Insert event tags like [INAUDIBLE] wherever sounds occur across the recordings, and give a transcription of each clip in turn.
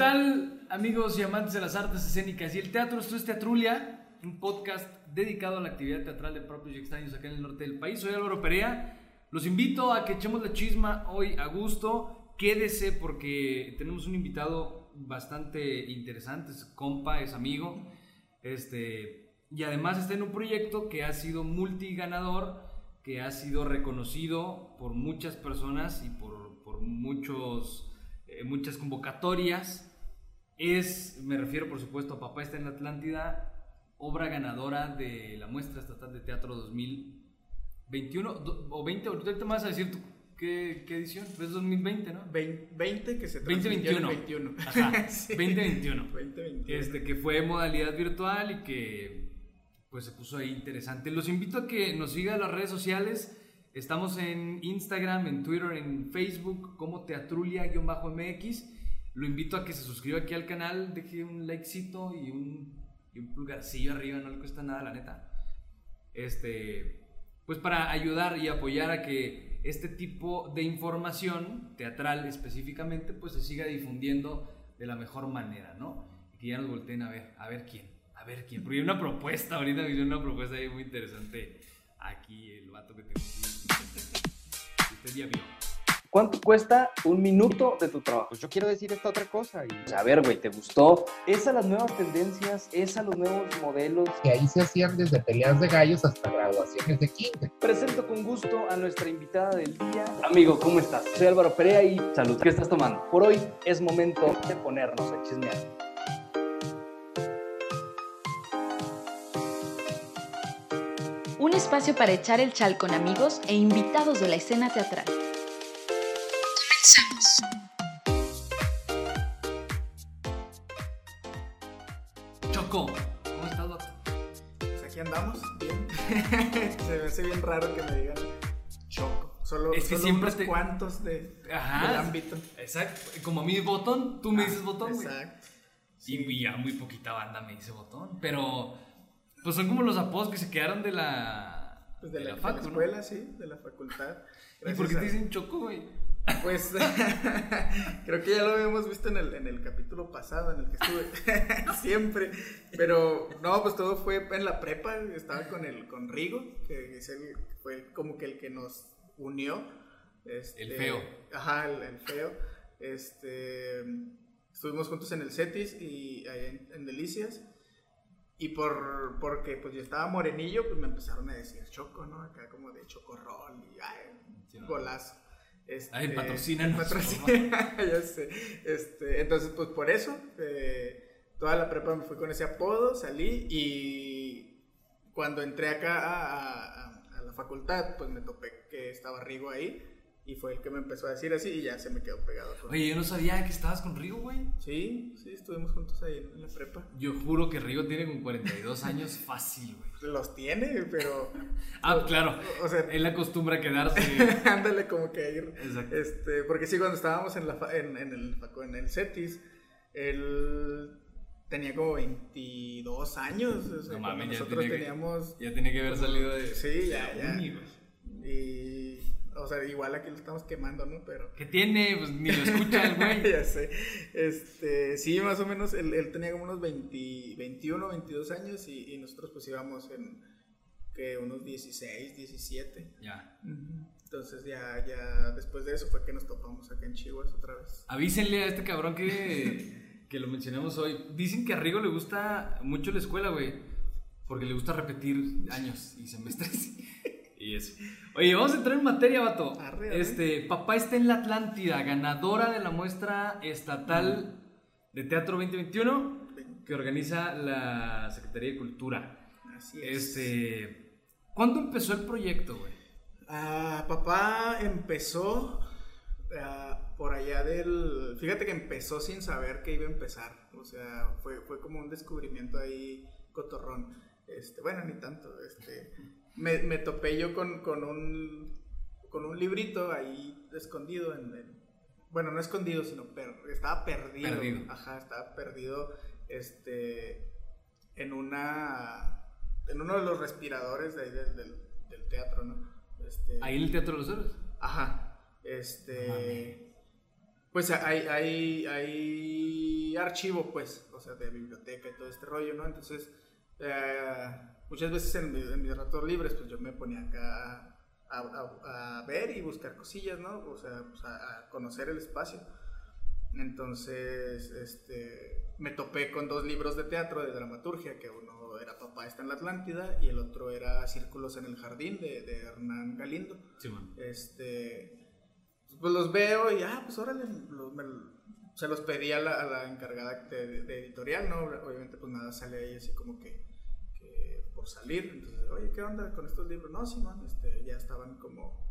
tal, amigos y amantes de las artes escénicas y el teatro? Esto es Teatrulia, un podcast dedicado a la actividad teatral de propios y extraños acá en el norte del país. Soy Álvaro Perea. Los invito a que echemos la chisma hoy a gusto. Quédese porque tenemos un invitado bastante interesante, es compa, es amigo. Este, y además está en un proyecto que ha sido multiganador, que ha sido reconocido por muchas personas y por, por muchos, eh, muchas convocatorias. Es, me refiero por supuesto a Papá está en la Atlántida, obra ganadora de la muestra estatal de teatro 2021 do- o 20, ahorita te vas a decir tú qué, qué edición, pues 2020, ¿no? 20 que se 2021. transmitió en 21. Ajá, [LAUGHS] Sí. 2021. 2021. Este, que fue modalidad virtual y que pues se puso ahí interesante. Los invito a que nos sigan las redes sociales. Estamos en Instagram, en Twitter, en Facebook como Teatrulia-MX. Lo invito a que se suscriba aquí al canal, deje un likecito y un, y un pulgarcillo arriba, no le cuesta nada, la neta. Este, pues para ayudar y apoyar a que este tipo de información teatral específicamente pues se siga difundiendo de la mejor manera, ¿no? Y que ya nos volteen a ver, a ver quién, a ver quién. Porque hay una propuesta, ahorita me una propuesta ahí muy interesante aquí, el vato que tenemos. [LAUGHS] Usted ya vio. ¿Cuánto cuesta un minuto de tu trabajo? Pues yo quiero decir esta otra cosa. Y... A ver, güey, ¿te gustó? ¿Es a las nuevas tendencias? ¿Es a los nuevos modelos? que ahí se hacían desde peleas de gallos hasta graduaciones de kinder. Presento con gusto a nuestra invitada del día. Amigo, ¿cómo estás? Soy Álvaro Perea y salud. ¿Qué estás tomando? Por hoy es momento de ponernos a chismear. Un espacio para echar el chal con amigos e invitados de la escena teatral. Choco, ¿cómo estás, vato? Pues aquí andamos, bien. [LAUGHS] se me hace bien raro que me digan choco. Solo, Es que solo siempre unos te- cuantos de, Ajá. del ámbito. Exacto. Como a mí botón, tú me dices botón, güey. Exacto. Y ya muy poquita banda me dice botón. Pero, pues son como los apodos que se quedaron de la, Pues de, la, de la facu, ¿no? escuela, sí, de la facultad. ¿Y por qué te dicen choco, güey? Pues [LAUGHS] creo que ya lo habíamos visto en el, en el capítulo pasado en el que estuve [LAUGHS] siempre. Pero no, pues todo fue en la prepa. Estaba con el con Rigo, que es el- fue como que el que nos unió. Este, El feo. Ajá, el, el feo. Este, estuvimos juntos en el CETIS y ahí en, en Delicias. Y por, porque pues yo estaba morenillo, pues me empezaron a decir choco, ¿no? Acá como de chocorrol y ay, Sí, ¿no? golazo. Este, Ay, patrocina- [LAUGHS] ya sé. Este, entonces, pues por eso, eh, toda la prepa me fui con ese apodo, salí y cuando entré acá a, a- a la facultad, pues me topé que estaba Rigo ahí y fue el que me empezó a decir así y ya se me quedó pegado. Oye, yo no sabía que estabas con Rigo, güey. Sí, sí, estuvimos juntos ahí en, la prepa. Yo juro que Rigo tiene como 42 años fácil, güey. Los tiene, pero, [LAUGHS] Ah, claro. o sea, Él acostumbra a quedarse. [LAUGHS] ándale como que ir. Exacto. Este, porque sí, cuando estábamos en, la, fa- en, en el, en el CETIS, él tenía como 22 años. O sea, No mames, ya nosotros tenía que- teníamos. Ya tenía que haber salido de. Sí, ya, ya. uni. Y. O sea, igual aquí lo estamos quemando, ¿no? Pero. ¿Qué tiene? Pues ni lo escucha el [LAUGHS] güey. ya sé. Este, sí, más o menos, él, él tenía como unos 20, 21, 22 años y, y nosotros pues íbamos en que unos 16, 17. Ya. Entonces ya, ya después de eso fue que nos topamos acá en Chihuahua otra vez. Avísenle a este cabrón que, [LAUGHS] que lo mencionamos hoy. Dicen que a Rigo le gusta mucho la escuela, güey. Porque le gusta repetir años y semestres. [LAUGHS] Y eso. Oye, vamos a entrar en materia, vato. Arre, arre. Este, Papá está en la Atlántida, ganadora de la muestra estatal de Teatro 2021 que organiza la Secretaría de Cultura. Así es. Este, ¿cuándo empezó el proyecto, güey? Ah, papá empezó ah, por allá del... Fíjate que empezó sin saber que iba a empezar. O sea, fue, fue como un descubrimiento ahí cotorrón. Este, bueno, ni tanto. Este, me, me topé yo con, con, un, con un librito ahí escondido en... en- bueno, no escondido, sino per- estaba perdido. Perdido. Ajá, estaba perdido este, en una... En uno de los respiradores de ahí del, del- del teatro, ¿no? Este, Ahí en el Teatro de los Héroes. Ajá. Este. Pues ahí, ahí, ahí archivo, pues, o sea, de biblioteca y todo este rollo, ¿no? Entonces, eh, muchas veces en, mi- en mis ratos libres, pues yo me ponía acá a, a- a ver y buscar cosillas, ¿no? O sea, pues, a, a conocer el espacio. Entonces, este, me topé con dos libros de teatro de dramaturgia, que uno era Papá está en la Atlántida y el otro era Círculos en el Jardín de, de Hernán Galindo. Simón. Este, pues los veo y, ah, pues órale, me- se los pedí a la, la encargada de, de editorial, ¿no? Obviamente, pues nada sale ahí así como que por salir. Entonces, oye, ¿qué onda con estos libros? No, Simón, este, ya estaban como,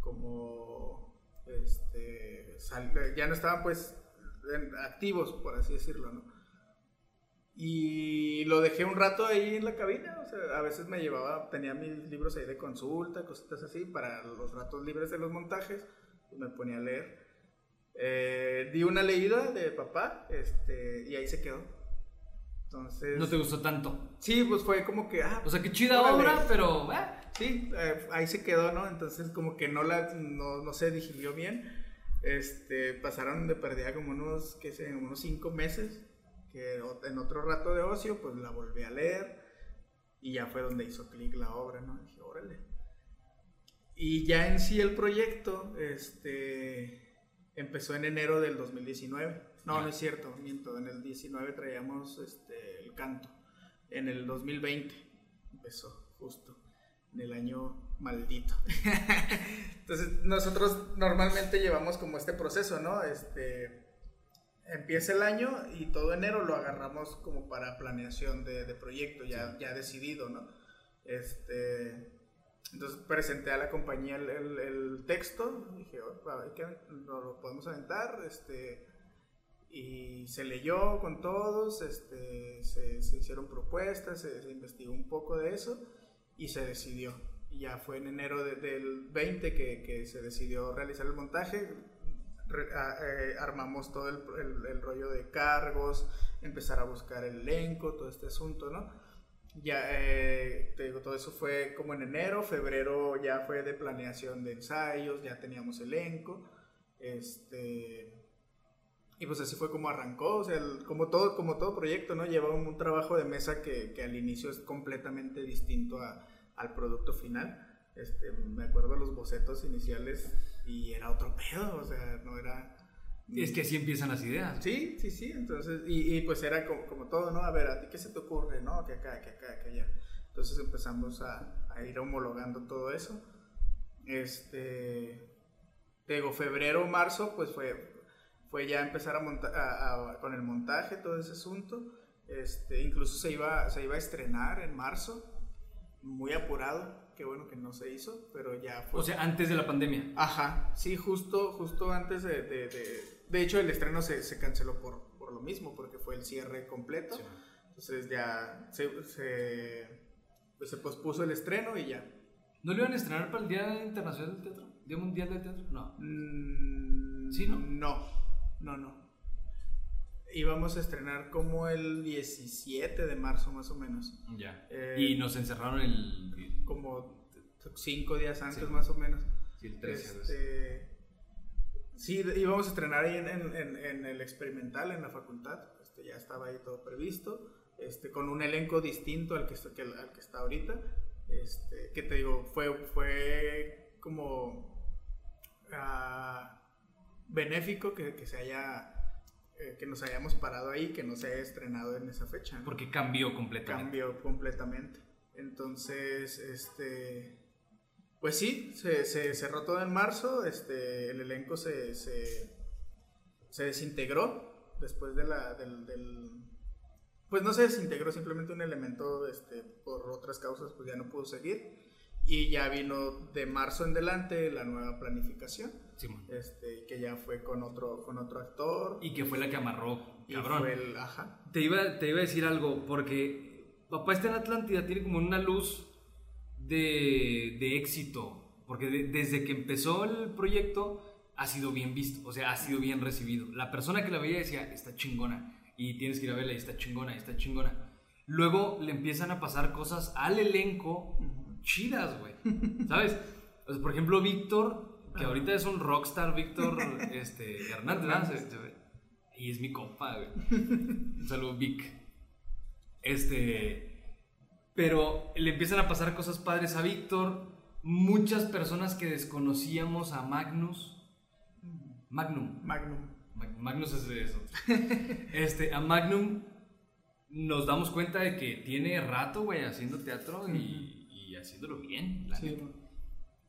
como, este, sal- ya no estaban pues activos, por así decirlo, ¿no? Y lo dejé un rato ahí en la cabina, o sea, a veces me llevaba, tenía mis libros ahí de consulta, cositas así, para los ratos libres de los montajes, pues me ponía a leer. Eh, di una leída de papá, este, y ahí se quedó. Entonces, No te gustó tanto. sí, pues fue como que, ah, O sea, qué chida Órale. obra, pero. eh, Sí, eh, ahí se quedó, ¿no? Entonces como que no la, no, no se digirió bien. Este, pasaron de perdida como unos, qué sé, unos cinco meses, que en otro rato de ocio, pues la volví a leer y ya fue donde hizo clic la obra, ¿no? Dije, órale. Y ya en sí el proyecto, este, empezó en enero del 2019. No, no es cierto, miento, en el 19 traíamos este, el canto. En el 2020 empezó, justo, en el año maldito. [LAUGHS] Entonces, nosotros normalmente llevamos como este proceso, ¿no? Este, empieza el año y todo enero lo agarramos como para planeación de, de proyecto, ya, ya decidido, ¿no? Este, entonces presenté a la compañía el, el- el texto, dije, "Oh, a ver, ¿qué? ¿Lo, lo podemos aventar, este, y se leyó con todos, este, se, se hicieron propuestas, se, se investigó un poco de eso y se decidió. Ya fue en enero de- del 20 que, que se decidió realizar el montaje. Re- a- eh, armamos todo el, el- el rollo de cargos, empezar a buscar el elenco, todo este asunto, ¿no? Ya, eh, te digo, todo eso fue como en enero, febrero ya fue de planeación de ensayos, ya teníamos elenco, este, y pues así fue como arrancó, o sea, el- como, todo, como todo proyecto, ¿no? Lleva un, un trabajo de mesa que, que al inicio es completamente distinto a- al producto final. Este, me acuerdo los bocetos iniciales y era otro pedo, o sea, no era... Es que así empiezan las ideas. Sí, sí, sí, entonces, y, y pues era como, como todo, ¿no? A ver, ¿a ti qué se te ocurre, no? Que acá, que acá, que allá. Entonces empezamos a, a ir homologando todo eso. Este, te digo, febrero, marzo, pues fue, fue ya empezar a montar, con el montaje, todo ese asunto. Este, incluso se iba, se iba a estrenar en marzo, muy apurado, qué bueno que no se hizo, pero ya fue. O sea, antes de la pandemia. Ajá, sí, justo, justo antes de, de, de, de hecho el estreno se, se canceló por, por lo mismo, porque fue el cierre completo, Sí. entonces ya se, se, pues se pospuso el estreno y ya. ¿No lo iban a estrenar para el Día Internacional del Teatro? ¿Día Mundial del Teatro? No. Mm, ¿Sí, no? No, no, no. Íbamos a estrenar como el 17 de marzo más o menos, Ya. Eh, y nos encerraron el. como cinco días antes Sí. más o menos. Sí, el 13. algo así. Este, sí, íbamos a estrenar ahí en, en- en- en el experimental, en la facultad. Este, ya estaba ahí todo previsto. Este, con un elenco distinto al que, está- que- al que está ahorita. Este, que te digo, fue, fue como ah, benéfico que, que se haya. eh, que nos hayamos parado ahí, que no se haya estrenado en esa fecha. ¿no? Porque cambió completamente. cambió completamente. Entonces, este, pues sí, se, se cerró todo en marzo, este, el elenco se, se, se desintegró después de la, del, del- pues no se desintegró, simplemente un elemento, este, por otras causas, pues ya no pudo seguir. Y ya vino de marzo en adelante la nueva planificación, Simón. este, que ya fue con otro, con otro actor. Y que fue la que amarró, y cabrón. fue el, ajá, Te iba, te iba a decir algo, porque Papá está en Atlántida, tiene como una luz de, de éxito, porque de- desde que empezó el proyecto ha sido bien visto, o sea, ha sido bien recibido. La persona que la veía decía, está chingona, y tienes que ir a verla, y está chingona, y está chingona. Luego le empiezan a pasar cosas al elenco chidas, güey, ¿sabes? Sea, por ejemplo, Víctor, que ahorita es un rockstar, Víctor [LAUGHS] este, Hernández, ve. Y es mi compa, güey. Un saludo, Vic. Este. Pero le empiezan a pasar cosas padres a Víctor. Muchas personas que desconocíamos a Magnus. Magnum. Magnum. Mag- Magnus es de eso. Este, a Magnum nos damos cuenta de que tiene rato, güey, haciendo teatro y, y haciéndolo bien. la Sí, neta.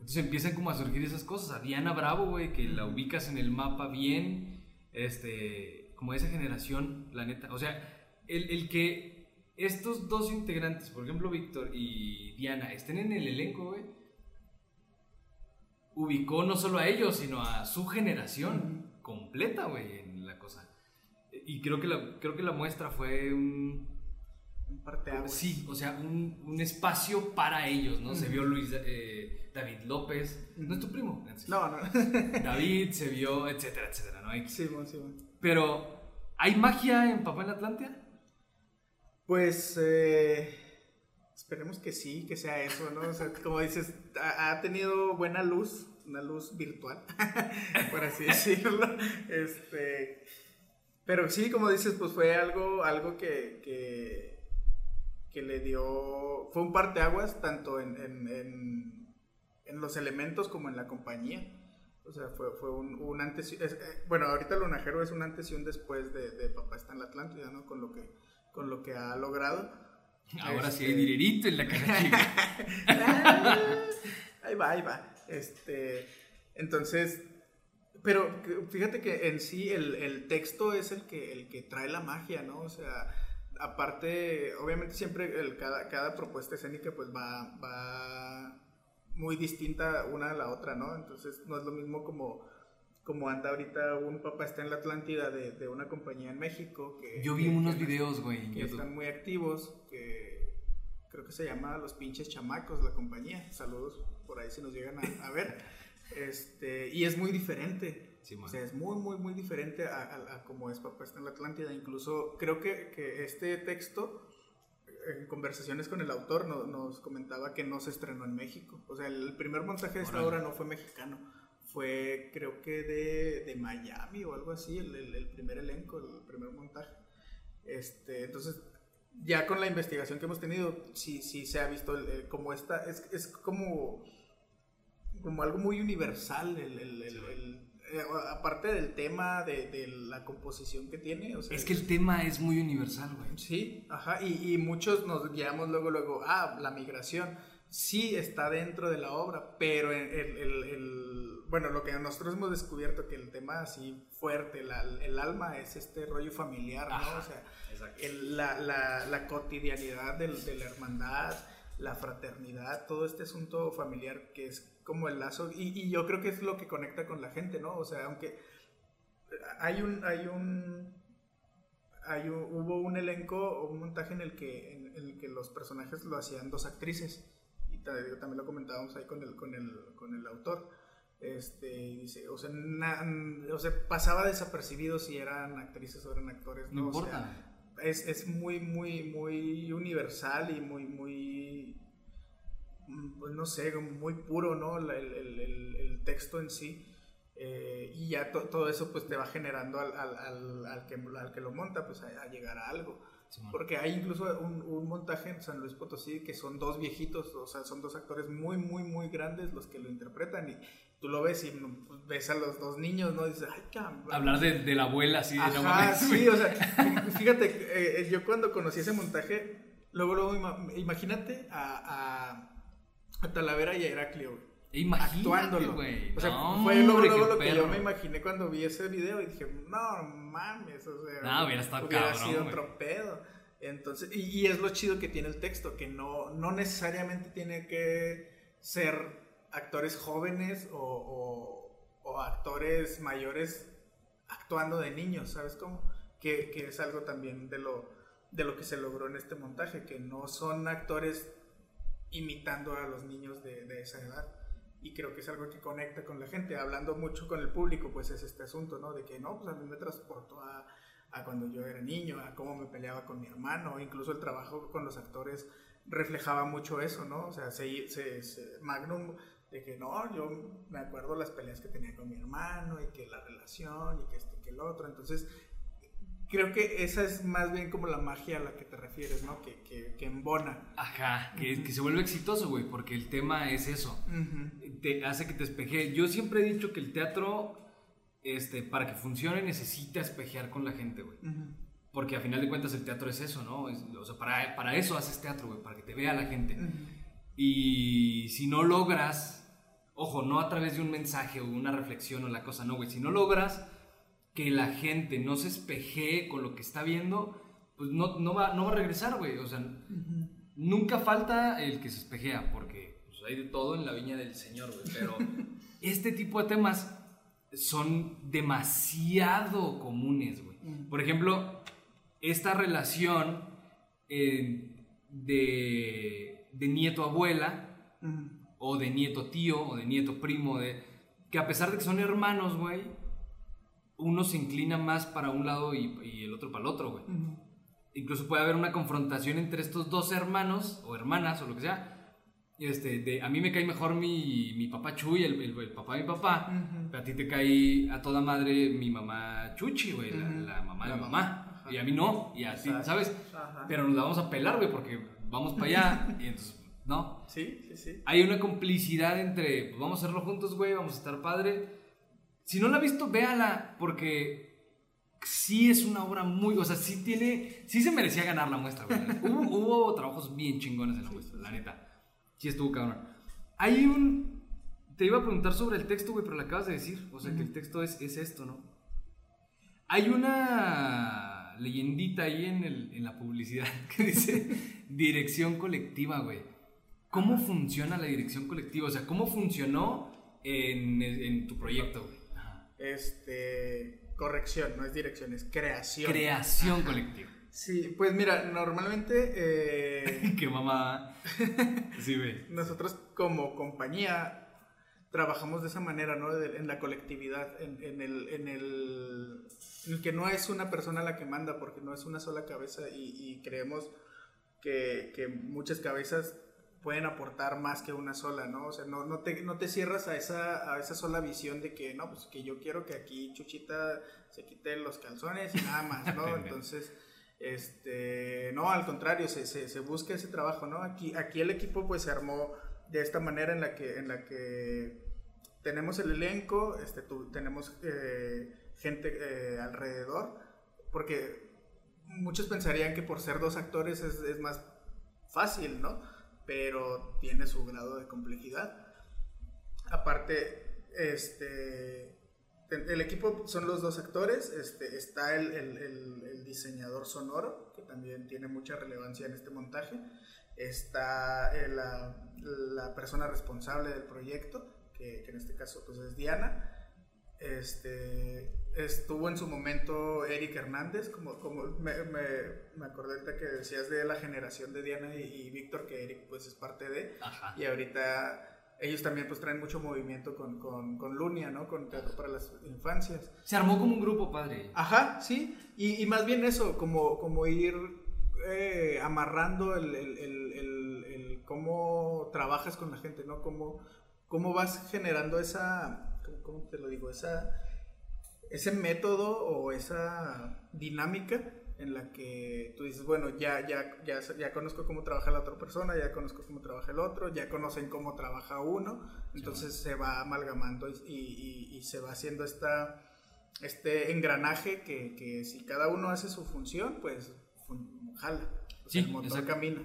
Entonces empiezan como a surgir esas cosas. A Diana Bravo, güey, que la ubicas en el mapa bien. Este, como esa generación, la neta. O sea, el, el que estos dos integrantes, por ejemplo, Víctor y Diana, estén en el elenco, güey, ubicó no solo a ellos, sino a su generación completa, güey, en la cosa. Y creo que la, creo que la muestra fue un, Un parteaguas. Sí, o sea, un, un espacio para ellos, ¿no? Se vio Luis, eh, David López, no es tu primo, Nancy? No, no. [LAUGHS] David, se vio, etcétera, etcétera, ¿no? Hay- sí, bueno, sí, bueno. Pero, ¿hay magia en Papá en la Atlántida? Pues eh, esperemos que sí, que sea eso, ¿no? O sea, [LAUGHS] como dices, ha, ha tenido buena luz, una luz virtual, [LAUGHS] por así decirlo. Este, pero sí, como dices, pues fue algo, algo que, que, que le dio, fue un parteaguas tanto en, en, en, en los elementos como en la compañía. O sea, fue, fue un, un antes, es- eh, bueno, ahorita Lonajero es un antes y un después de, de Papá está en la Atlántida, ¿no? Con lo que, con lo que ha logrado. Ahora sí Este- hay dinerito en la cara [LAUGHS] [LAUGHS] ahí va, ahí va. Este, entonces, pero fíjate que en sí el, el texto es el que, el que trae la magia, ¿no? O sea, aparte, obviamente siempre el, cada, cada propuesta escénica pues va, va muy distinta una a la otra, ¿no? Entonces no es lo mismo como, como anda ahorita un papá está en la Atlántida de, de una compañía en México. Que, Yo vi que- unos que- videos, güey, que YouTube. están muy activos, que creo que se llama Los Pinches Chamacos, la compañía. Saludos por ahí si nos llegan a, a ver. [LAUGHS] Este, y es muy diferente. Sí, o sea, es muy, muy, muy diferente a, a- a como es Papá está en la Atlántida. Incluso creo que, que este texto, en conversaciones con el autor, no- nos comentaba que no se estrenó en México. O sea, el primer montaje de esta Órale. obra no fue mexicano. Fue, creo que de, de Miami o algo así, el, el- el primer elenco, el primer montaje. Este, entonces, ya con la investigación que hemos tenido, sí, sí se ha visto el- el- como esta, es, es como, como algo muy universal, el, eh, aparte del tema, de, de la composición que tiene. O sea, Es que el tema es muy universal, güey. Sí, ajá, y, y muchos nos guiamos luego, luego, ah, la migración sí está dentro de la obra, pero el, el- el- el- bueno, lo que nosotros hemos descubierto que el tema así fuerte, la- el alma es este rollo familiar, ¿no? Ajá, o sea, el- la, la- la cotidianidad del- de la hermandad, la fraternidad, todo este asunto familiar que es como el lazo, y, y yo creo que es lo que conecta con la gente, ¿no? O sea, aunque hay un, hay un, hay un- hubo un elenco o un montaje en el que en, en el que los personajes lo hacían dos actrices y ta- también lo comentábamos ahí con el con el, con el autor este dice o sea, na- o sea pasaba desapercibido si eran actrices o eran actores No no, O sea, importa. es, es muy muy muy universal y muy muy pues no sé muy puro no La- el, el- el- el texto en sí eh, y ya to- todo eso pues te va generando al, al, al, al que, al que lo monta pues a, a llegar a algo porque hay incluso un, un montaje en San Luis Potosí que son dos viejitos, o sea, son dos actores muy, muy, muy grandes los que lo interpretan y tú lo ves y pues, ves a los dos niños, ¿no? Y dices, ay, cabrón. Hablar de, de la abuela así de mames, sí, o sea, [LAUGHS] fíjate, eh, eh, yo cuando conocí ese montaje, luego, luego, ima- imagínate a, a, a Talavera y a Heraclio, güey, Imagínate, actuándolo. O sea, No, fue luego, lo que yo me imaginé cuando vi ese video y dije, no mames, o sea, No, hubiera estado hubiera cabrón, sido güey. otro pedo. Entonces, y, y es lo chido que tiene el texto, que no, no necesariamente tiene que ser actores jóvenes o, o- o actores mayores actuando de niños, ¿sabes cómo? Que, que es algo también de lo, de lo que se logró en este montaje, que no son actores imitando a los niños de, esa edad. Y creo que es algo que conecta con la gente, hablando mucho con el público, pues es este asunto, ¿no? De que no, pues a mí me transportó a, cuando yo era niño, a cómo me peleaba con mi hermano, incluso el trabajo con los actores reflejaba mucho eso, ¿no? O sea, se, se- Magnum, de que no, yo me acuerdo las peleas que tenía con mi hermano y que la relación y que esto y que el otro, entonces creo que esa es más bien como la magia a la que te refieres, ¿no? Que, que, que embona. Ajá, que, que se vuelve exitoso, güey, porque el tema es eso. Ujú. Te hace que te espeje. Yo siempre he dicho que el teatro, este, para que funcione, necesita espejear con la gente, güey. Ujú. Porque a final de cuentas el teatro es eso, ¿no? Es- o sea, para, para eso haces teatro, güey, para que te vea la gente. Y si no logras, ojo, no a través de un mensaje o una reflexión o la cosa, no, güey, si no logras que la gente no se espejee con lo que está viendo, pues no, no, va, no va a regresar, güey. O sea, nunca falta el que se espejea, porque pues, hay de todo en la viña del Señor, güey. Pero [LAUGHS] este tipo de temas son demasiado comunes, güey. Por ejemplo, esta relación eh, de, de nieto-abuela o de nieto tío o de nieto primo, de que a pesar de que son hermanos, güey, uno se inclina más para un lado y, y el otro para el otro, güey. Ujú. Incluso puede haber una confrontación entre estos dos hermanos o hermanas o lo que sea. Este, de, a mí me cae mejor mi, mi papá Chuy, el, el- el papá de mi papá, Ujú. pero a ti te cae a toda madre mi mamá Chuchi, güey, la, Ujú. la mamá de La mi mamá. Ajá. Y a mí no, y a ti, Exacto. ¿sabes? Ajá. Pero nos la vamos a pelar, güey, porque vamos para allá [LAUGHS] y entonces, no. Sí, sí, sí. Hay una complicidad entre, pues vamos a hacerlo juntos, güey, vamos a estar padre. Si no la has visto, véala, porque sí es una obra muy, o sea, sí tiene, sí se merecía ganar la muestra, güey. [LAUGHS] hubo, hubo trabajos bien chingones en la muestra, la neta. Sí estuvo cabrón. Hay un, te iba a preguntar sobre el texto, güey, pero lo acabas de decir, o sea, que el texto es, es esto, ¿no? Hay una leyendita ahí en, el- en la publicidad [LAUGHS] que dice [LAUGHS] dirección colectiva, güey. ¿Cómo funciona la dirección colectiva? O sea, ¿cómo funcionó en, en tu proyecto, güey? Este, corrección, no es dirección, es creación. Creación colectiva. Sí, pues mira, normalmente eh, [LAUGHS] Qué mamá. Sí, nosotros como compañía trabajamos de esa manera, ¿no? De- en la colectividad, en, en el, en, el, en el que no es una persona la que manda, porque no es una sola cabeza y, y creemos que, que muchas cabezas pueden aportar más que una sola, ¿no? O sea, no, no, te, no te cierras a esa, a esa sola visión de que, no, pues que yo quiero que aquí Chuchita se quite los calzones y nada más, ¿no? [LAUGHS] Entonces, este, no, al contrario, se, se, se busca ese trabajo, ¿no? Aquí, aquí el equipo pues se armó de esta manera en la que, en la que tenemos el elenco, este, tu- tenemos eh, gente eh, alrededor, porque muchos pensarían que por ser dos actores es, es más fácil, ¿no? Pero tiene su grado de complejidad. Aparte, este, el equipo son los dos actores, este, está el, el- el- el diseñador sonoro, que también tiene mucha relevancia en este montaje, está eh, la, la persona responsable del proyecto, que, que en este caso pues, es Diana, este, estuvo en su momento Eric Hernández, como, como me, me, me acordé ahorita que decías de la generación de Diana y, y Víctor, que Eric pues es parte de, Ajá. y ahorita ellos también pues traen mucho movimiento con, con, con Lunia, ¿no? Con Teatro para las Infancias. Se armó como un grupo, padre. Ajá, sí, y, y más bien eso, como, como ir eh, amarrando el, el- el- el- el cómo trabajas con la gente, ¿no? Cómo, cómo vas generando esa, ¿cómo- ¿cómo te lo digo? Esa, ese método o esa dinámica en la que tú dices, bueno, ya, ya, ya, ya conozco cómo trabaja la otra persona, ya conozco cómo trabaja el otro, ya conocen cómo trabaja uno, entonces se va amalgamando y, y- y se va haciendo esta, este engranaje que, que si cada uno hace su función, pues fun- jala, o sea, Sí, el motor exacto. camina.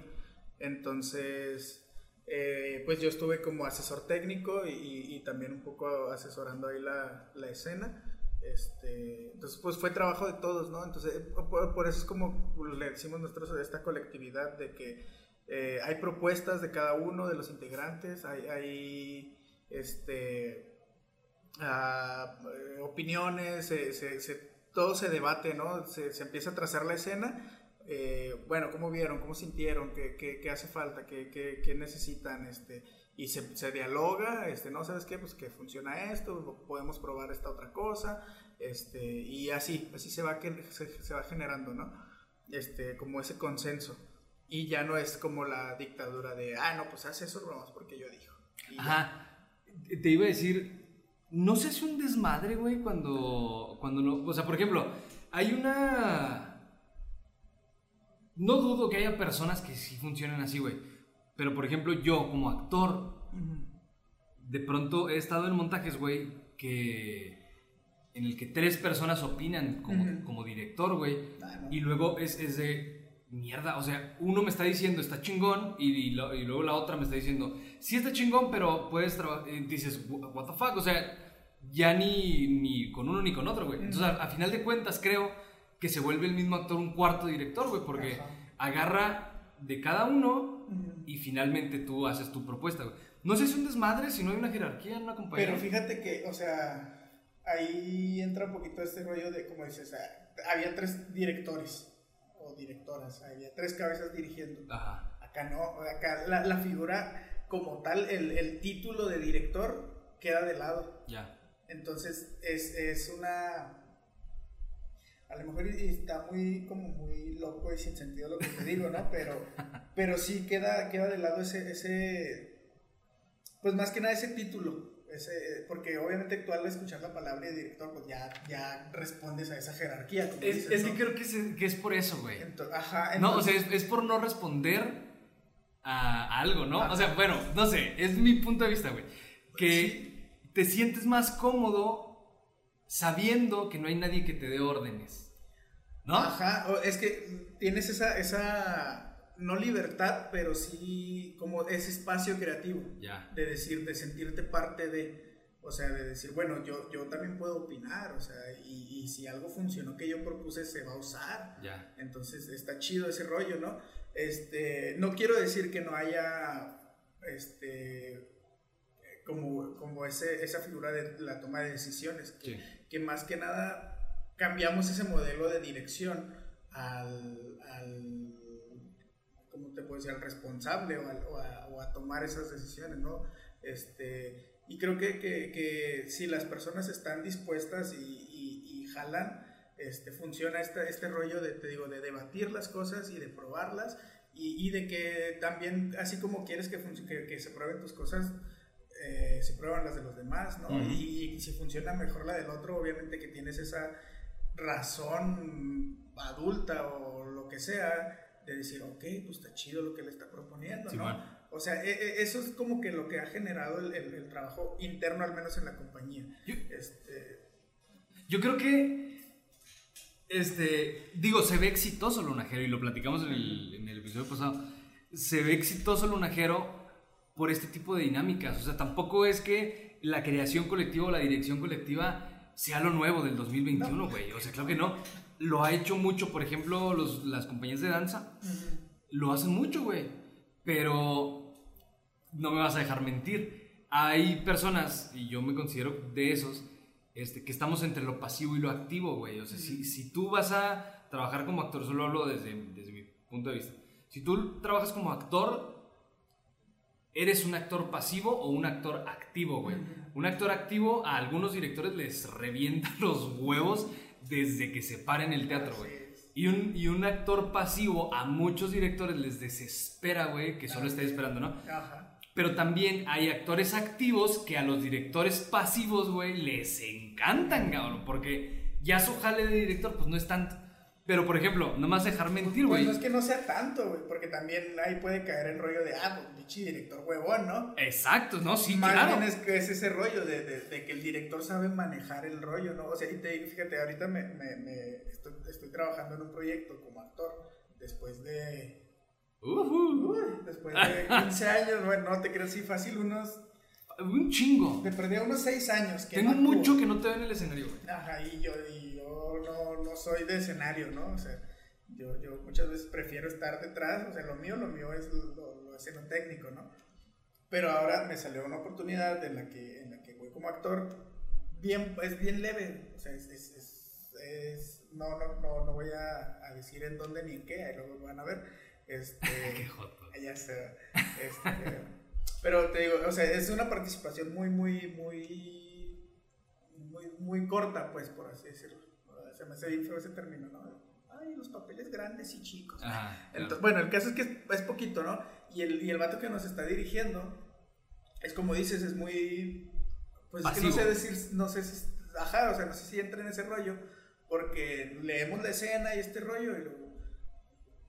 Entonces, eh, pues yo estuve como asesor técnico y, y- también un poco asesorando ahí la, la escena. Este, entonces, pues fue trabajo de todos, ¿no? Entonces, eh, por, por eso es como le decimos nosotros a esta colectividad de que eh, hay propuestas de cada uno de los integrantes, hay, hay este, eh, opiniones, se- se- se- todo se debate, ¿no? Se empieza a trazar la escena. Eh, bueno, ¿cómo vieron? ¿Cómo sintieron? ¿Qué, qué- hace falta? ¿Qué, qué- necesitan? Este, y se, se dialoga, este, ¿no? ¿Sabes qué? Pues que funciona esto, podemos probar esta otra cosa, este, y así, así se va, se, se va generando, ¿no? Este, como ese consenso. Y ya no es como la dictadura de, ah, no, pues haz eso, vamos, porque yo digo. Ajá. Te iba a decir, no se hace un desmadre, güey, cuando, cuando no, o sea, por ejemplo, hay una... No dudo que haya personas que sí funcionen así, güey. Pero, por ejemplo, yo como actor, de pronto he estado en montajes, güey, que... En el que tres personas opinan como, Ujú. como director, güey. No. Y luego es, es de mierda. O sea, uno me está diciendo está chingón y, y lo- y luego la otra me está diciendo sí está chingón, pero puedes trabajar. Dices, "Wha- what the fuck. O sea, ya ni, ni con uno ni con otro, güey. Entonces, a, a final de cuentas, creo que se vuelve el mismo actor un cuarto director, güey, porque Ajá. agarra de cada uno y finalmente tú haces tu propuesta, güey. No sé si es un desmadre, si no hay una jerarquía en una compañía. Pero fíjate que, o sea, ahí entra un poquito este rollo de, como dices, ah, había tres directores o directoras, había tres cabezas dirigiendo. Ajá. Acá no, acá la, la figura como tal, el, el título de director queda de lado. Ya. Entonces es, es una... A lo mejor está muy como muy loco y sin sentido lo que te digo, ¿no? Pero, [LAUGHS] pero sí queda, queda de lado ese, ese... Pues más que nada ese título. Ese, porque obviamente tú al escuchar la palabra de director, pues ya, ya respondes a esa jerarquía. como Es, dices, es ¿no? que creo que es, que es por eso, güey. Ento- ajá, No, o entonces- sea, es, es por no responder a, a algo, ¿no? Ajá. O sea, bueno, no sé, es mi punto de vista, güey. Que Sí. te sientes más cómodo sabiendo que no hay nadie que te dé órdenes. ¿No? Ajá, es que tienes esa, esa, no libertad, pero sí como ese espacio creativo Ya. de decir, de sentirte parte de, o sea, de decir, bueno, yo, yo también puedo opinar, o sea, y, y si algo funcionó que yo propuse, se va a usar. Ya. Entonces está chido ese rollo, ¿no? Este, no quiero decir que no haya, este, como, como ese, esa figura de la toma de decisiones, que, Sí. Que más que nada cambiamos ese modelo de dirección al, al ¿cómo te puedo decir? Al responsable o, al- o a, o a tomar esas decisiones, ¿no? Este, y creo que, que, que si las personas están dispuestas y, y- y jalan, este, funciona este, este rollo de, te digo, de debatir las cosas y de probarlas y, y de que también, así como quieres que, que, que se prueben tus cosas, eh, se prueban las de los demás, ¿no? Y, y si funciona mejor la del otro, obviamente que tienes esa razón adulta o lo que sea de decir, ok, pues está chido lo que le está proponiendo. ¿no? O sea, e- e- eso es como que lo que ha generado el, el- el trabajo interno, al menos en la compañía. Yo- Este, Yo creo que, este, digo, se ve exitoso Lunajero y lo platicamos en el, en el episodio pasado. Se ve exitoso Lunajero por este tipo de dinámicas. O sea, tampoco es que la creación colectiva o la dirección colectiva sea lo nuevo del 2021, güey. O sea, claro que no. Lo ha hecho mucho, por ejemplo, los- las compañías de danza. Lo hacen mucho, güey. Pero no me vas a dejar mentir. Hay personas, y yo me considero de esos, este, que estamos entre lo pasivo y lo activo, güey. O sea, si, si tú vas a trabajar como actor, solo hablo desde, desde mi punto de vista. Si tú trabajas como actor, ¿eres un actor pasivo o un actor activo, güey? Un actor activo a algunos directores les revienta [LAUGHS] los huevos desde que se paren el teatro, güey. Y un, y un actor pasivo a muchos directores les desespera, güey, que solo esté esperando, ¿no? Ajá. Pero también hay actores activos que a los directores pasivos, güey, les encantan, cabrón. Porque ya su jale de director, pues no es tanto. Pero, por ejemplo, no más dejar mentir, Pues güey. no es que no sea tanto, güey, porque también ahí puede caer en rollo de, ah, pues pinche director huevón, ¿no? Exacto, ¿no? Sí, Más claro. bien es, que es ese rollo de, de- de que el director sabe manejar el rollo, ¿no? O sea, y te, fíjate, ahorita me, me- me estoy, estoy trabajando en un proyecto como actor después de, Ujú. uy, después de 15 [LAUGHS] años, bueno, no te creas así fácil, unos, Un chingo. te perdí unos 6 años. Que Tengo no mucho que no te veo en el escenario, güey. Ajá, y yo, y no, no soy de escenario, ¿no? O sea, yo, yo muchas veces prefiero estar detrás, o sea, lo mío, lo mío es lo, lo escenotécnico, ¿no? Pero ahora me salió una oportunidad en la que, en la que voy como actor, bien, es bien leve, o sea, es, es, es- es- no, no, no, no voy a, a decir en dónde ni en qué, ahí luego van a ver, este... [LAUGHS] Qué. Ya. Este, pero te digo, o sea, es una participación muy, muy, muy, muy, muy corta, pues, por así decirlo. Se me hace bien feo ese término, ¿no? Ay, los papeles grandes y chicos. Ajá. claro. Entonces, bueno, el caso es que es, es poquito, ¿no? Y el, y el vato que nos está dirigiendo, es como dices, es muy... Pues es que no sé decir, no sé si... Ajá, o sea, no sé si entra en ese rollo, porque leemos la escena y este rollo y luego,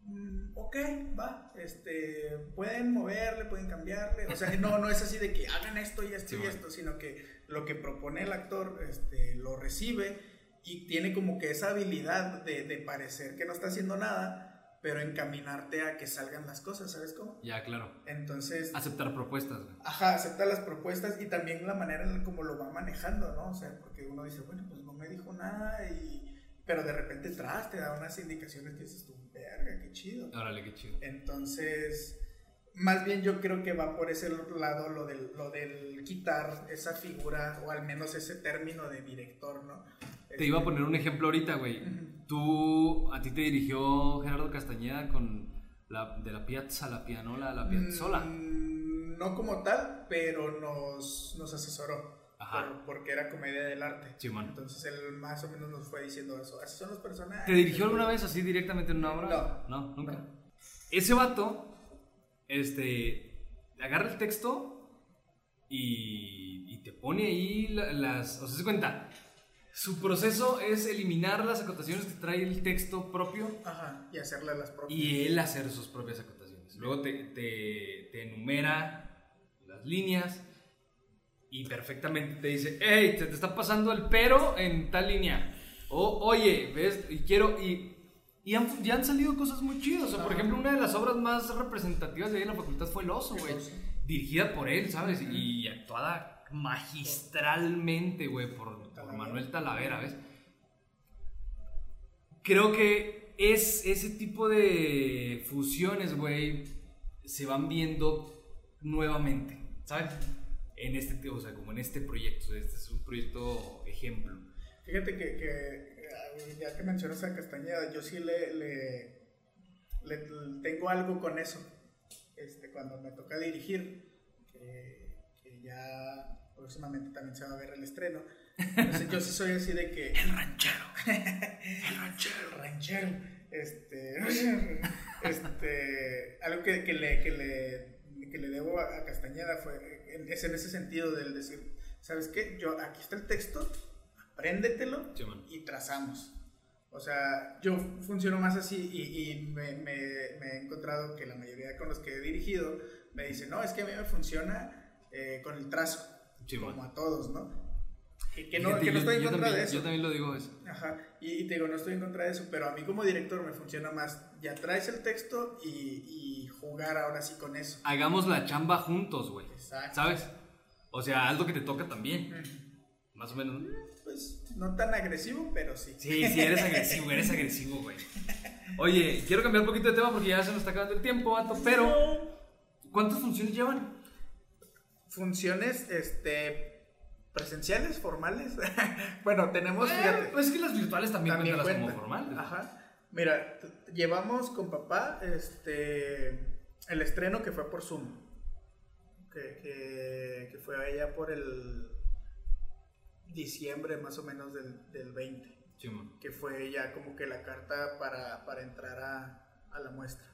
"Mm, ok, va, este, pueden moverle, pueden cambiarle, o sea, no, no es así de que hagan esto y esto Sí, y bueno. esto, sino que lo que propone el actor, este, lo recibe y tiene como que esa habilidad de, de parecer que no está haciendo nada, pero encaminarte a que salgan las cosas, ¿sabes cómo? Ya, claro. Entonces, Aceptar propuestas, güey. Ajá, acepta las propuestas y también la manera en cómo lo va manejando, ¿no? O sea, porque uno dice, bueno, pues no me dijo nada y... Pero de repente tras te da unas indicaciones que dices tú, verga, qué chido. Órale, qué chido. Entonces, más bien yo creo que va por ese lado lo del, lo del quitar esa figura o al menos ese término de director, ¿no? Te iba a poner un ejemplo ahorita, güey. Tú, a ti te dirigió Gerardo Castañeda con la, de la piazza, la pianola, la piazzola. Mm, no como tal, pero nos, nos asesoró. Ajá. por- porque era comedia del arte. Simón. Entonces él más o menos nos fue diciendo eso. Así son los personajes. ¿Te dirigió alguna vez así directamente en una obra? No. No, nunca. No. Ese vato, este, agarra el texto y, y te pone ahí la- las... O sea, se cuenta, su proceso es eliminar las acotaciones que trae el texto propio Ajá, y hacerle las propias. y él hacer sus propias acotaciones. Luego te, te, te enumera las líneas y perfectamente te dice, hey, te, te está pasando el pero en tal línea. O, oye, ves, y quiero, y, y han, ya han salido cosas muy chidas. O sea, por ejemplo, una de las obras más representativas de ahí en la facultad fue El Oso, güey. Dirigida por él, ¿sabes? Y actuada magistralmente, güey, por. Manuel Talavera, ¿ves? Creo que es ese tipo de fusiones, güey, se van viendo nuevamente, ¿sabes? En este, o sea, como en este proyecto. Este es un proyecto ejemplo. Fíjate que, eh, ya que mencionas a Castañeda, yo sí le, tengo algo con eso. Este, cuando me toca dirigir, que ya próximamente también se va a ver el estreno. Yo sí soy así de que... El ranchero. [LAUGHS] el ranchero. El ranchero. Este, [LAUGHS] este, algo que, que le, que, le, que le debo a, Castañeda fue, es en ese sentido del decir, ¿sabes qué? Yo, aquí está el texto, apréndetelo Sí, man. y trazamos. O sea, yo funciono más así y, y me, me- me he encontrado que la mayoría con los que he dirigido me dicen, no, es que a mí me funciona eh, con el trazo, Sí, man. como a todos, ¿no? Que no, que no yo- estoy en contra también- de eso. Yo también lo digo eso. Ajá, y, y te digo, no estoy en contra de eso, pero a mí como director me funciona más, ya traes el texto y, y jugar ahora sí con eso. Hagamos la chamba juntos, güey. Exacto. ¿Sabes? O sea, algo que te toca también. Más o menos. Pues no tan agresivo, pero sí. Sí, sí, eres agresivo, eres agresivo, güey. Oye, quiero cambiar un poquito de tema porque ya se nos está acabando el tiempo, vato, pero ¿cuántas funciones llevan? Funciones, este, presenciales, formales. [LAUGHS] bueno, tenemos, fíjate. pues es que las virtuales también, también cuentan como formales. Ajá. Mira, llevamos con papá este el estreno que fue por Zoom. Que, que, que fue allá por el diciembre más o menos del, del 20. Sí. Que fue ya como que la carta para, para entrar a, a la muestra.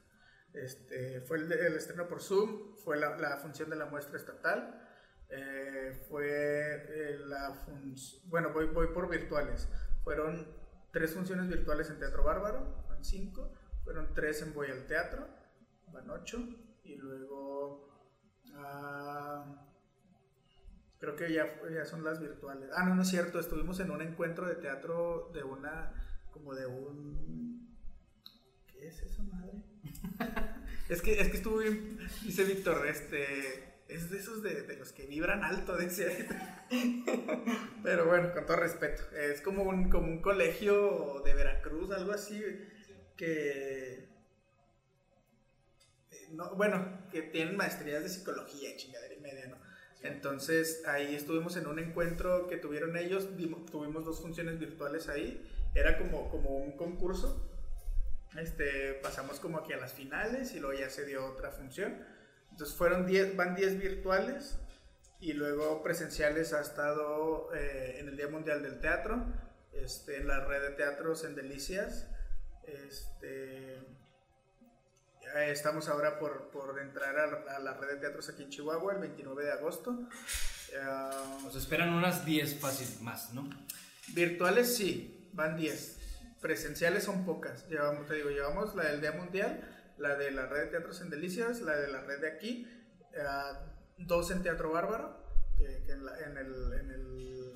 Este, fue el, el estreno por Zoom, fue la, la función de la muestra estatal. Eh, fue eh, la función, bueno, voy, voy por virtuales. Fueron tres funciones virtuales en Teatro Bárbaro, van cinco. Fueron tres en Voy al Teatro, van ocho. Y luego, ah, creo que ya, ya son las virtuales. Ah, no, no es cierto, estuvimos en un encuentro de teatro de una, como de un... ¿Qué es esa madre? [LAUGHS] es, que, es que estuvo bien, dice Víctor, este... Es de esos de, de los que vibran alto, dice. Pero bueno, con todo respeto. Es como un, como un colegio de Veracruz, algo así, que... eh, No, bueno, que tienen maestrías de psicología, chingadera y media, ¿no? Entonces ahí estuvimos en un encuentro que tuvieron ellos, dimos- tuvimos dos funciones virtuales ahí, era como, como un concurso, este, pasamos como aquí a las finales y luego ya se dio otra función. Entonces fueron 10, van 10 virtuales y luego presenciales ha estado eh, en el Día Mundial del Teatro, este, en la red de teatros en Delicias. Este, estamos ahora por, por entrar a la, a la red de teatros aquí en Chihuahua el 29 de agosto. Ah, Nos esperan unas 10 fácil más, ¿no? virtuales sí, van 10. presenciales son pocas. Llevamos, te digo, llevamos la del Día Mundial, la de la red de teatros en Delicias, la de la red de aquí, eh, dos en Teatro Bárbaro, que, que en, la- en el, en el-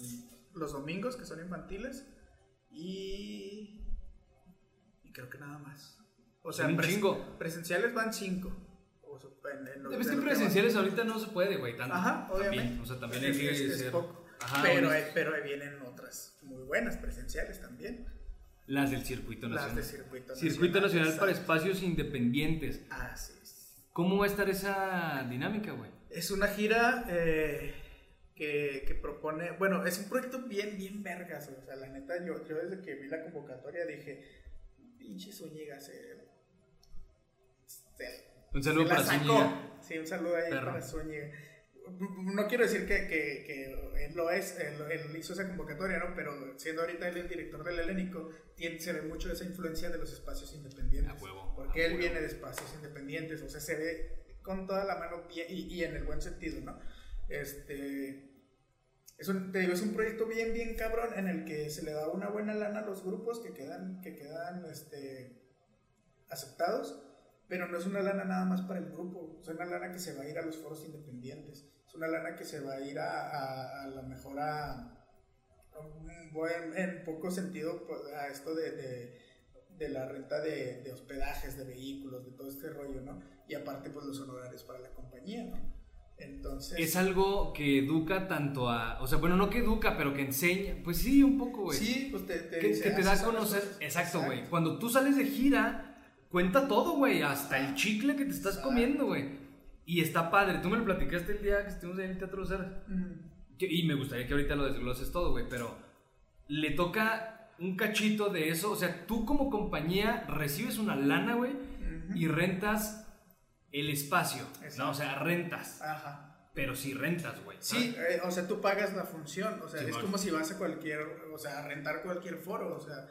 los domingos, que son infantiles, y, y creo que nada más. O sea, pres- presenciales van cinco. O sea, en- en los- Es de que presenciales ahorita no se puede, güey, tanto. Ajá, También, obviamente. O sea, también Es- hay que es- es ser... poco. Ajá, pero, hay- pero ahí vienen otras muy buenas presenciales también. Las del circuito Las nacional. de circuito Circuito nacional para espacios independientes. Así es. ¿Cómo va a estar esa dinámica, güey? Es una gira eh, que, que propone, bueno, es un proyecto bien, bien vergas, o sea, la neta, yo, yo desde que vi la convocatoria dije, pinche Zúñiga se... se- Un saludo se para. Zúñiga. Sí, un saludo ahí Perro. para Zúñiga. No quiero decir que, que, que él lo es, él, él hizo esa convocatoria, ¿no? Pero siendo ahorita él el director del Helénico, tiene, se ve mucho esa influencia de los espacios independientes. A huevo, Porque a él huevo. viene de espacios independientes, o sea, se ve con toda la mano y, y en el buen sentido, ¿no? Este. Es un, te digo, es un proyecto bien, bien cabrón en el que se le da una buena lana a los grupos que quedan, que quedan este, aceptados, pero no es una lana nada más para el grupo, es una lana que se va a ir a los foros independientes, es una lana que se va a ir a, a, a lo mejor a, a un buen- en poco sentido pues, a esto de, de, de la renta de, de hospedajes, de vehículos, de todo este rollo, ¿no? Y aparte pues los honorarios para la compañía, ¿no? Entonces... Es algo que educa tanto a... O sea, bueno, no que educa, pero que enseña. Pues sí, un poco, güey. Sí, pues te, te que, dice, que te da a "Así son las conocer. cosas". Exacto, güey. Cuando tú sales de gira, cuenta todo, güey. Hasta el chicle que te estás Exacto. comiendo, güey. Y está padre. Tú me lo platicaste el día que estuvimos ahí en el Teatro Cera. Mm. Y me gustaría que ahorita lo desgloses todo, güey. Pero le toca un cachito de eso. O sea, tú como compañía recibes una lana, güey. Y rentas el espacio. Exacto. No, o sea, rentas. Ajá. Pero sí rentas, güey. Sí, eh, o sea, tú pagas la función, o sea, es Simón. como si vas a cualquier, o sea, a rentar cualquier foro, o sea,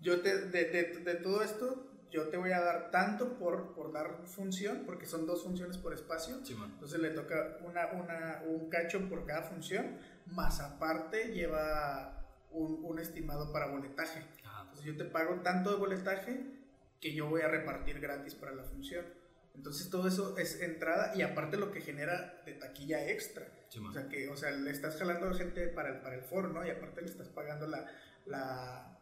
yo te, de, de, de todo esto, yo te voy a dar tanto por, por dar función, porque son dos funciones por espacio, entonces le toca una, una, un cacho por cada función, más aparte lleva un, un estimado para boletaje. Ajá. Entonces yo te pago tanto de boletaje que yo voy a repartir gratis para la función. Entonces todo eso es entrada y aparte lo que genera de taquilla extra. O sea, que, o sea, le estás jalando gente para el, para el foro, ¿no? Y aparte le estás pagando la, la,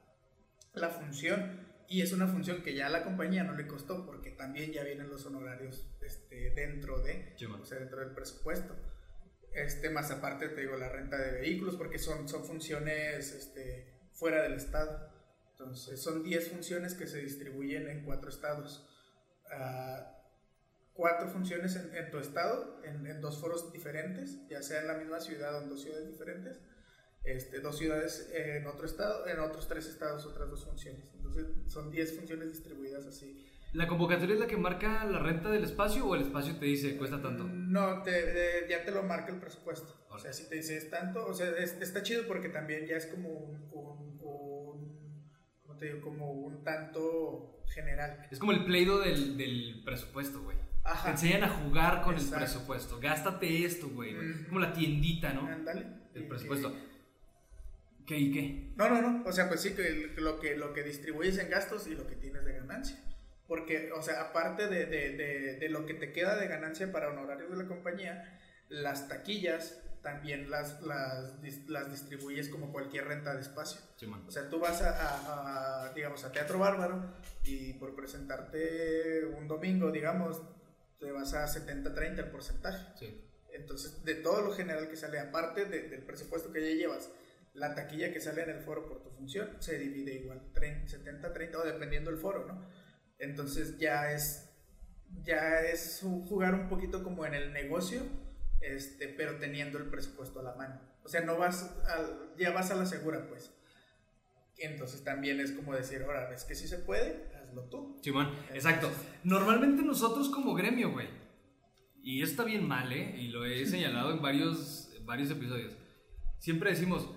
la función. Y es una función que ya a la compañía no le costó porque también ya vienen los honorarios este, dentro de, Simón. o sea, dentro del presupuesto. Este, más aparte, te digo, la renta de vehículos porque son, son funciones este, fuera del estado. Entonces, son 10 funciones que se distribuyen en cuatro estados. Ah, cuatro funciones en, en tu estado, en, en dos foros diferentes, ya sea en la misma ciudad o en dos ciudades diferentes. Este, dos ciudades en otro estado, en otros tres estados otras dos funciones. Entonces son 10 funciones distribuidas así. ¿La convocatoria es la que marca la renta del espacio o el espacio te dice cuesta tanto? No, te- de- ya te lo marca el presupuesto. O sea, si te dice es tanto, o sea, es- está chido porque también ya es como un, un, un- ¿cómo te digo? Como un tanto general. Es como el pleido del, del presupuesto, güey. Te Ajá. enseñan a jugar con Exacto. el presupuesto. Gástate esto, güey. Ujú. Como la tiendita, ¿no? Ándale. El presupuesto. que- ¿Qué y qué? No, no, no. O sea, pues sí, que lo que, lo que distribuyes en gastos y lo que tienes de ganancia. Porque, o sea, aparte de, de, de, de lo que te queda de ganancia para honorarios de la compañía, las taquillas también las, las, las distribuyes como cualquier renta de espacio. Simón. O sea, tú vas a, a- a, digamos, a Teatro Bárbaro y por presentarte un domingo, digamos, te vas a 70-30 el porcentaje. Sí. Entonces, de todo lo general que sale, aparte de- del presupuesto que ya llevas, la taquilla que sale en el foro por tu función se divide igual, 70-30 o dependiendo del foro, ¿no? Entonces ya es, ya es jugar un poquito como en el negocio, este, pero teniendo el presupuesto a la mano. O sea, no vas, al- ya vas a la segura, pues. Entonces también es como decir, ahora, ves que si se puede, hazlo tú. Simón, exacto. Normalmente nosotros como gremio, güey, y esto está bien mal, ¿eh? Y lo he [LAUGHS] señalado en varios, varios episodios. Siempre decimos,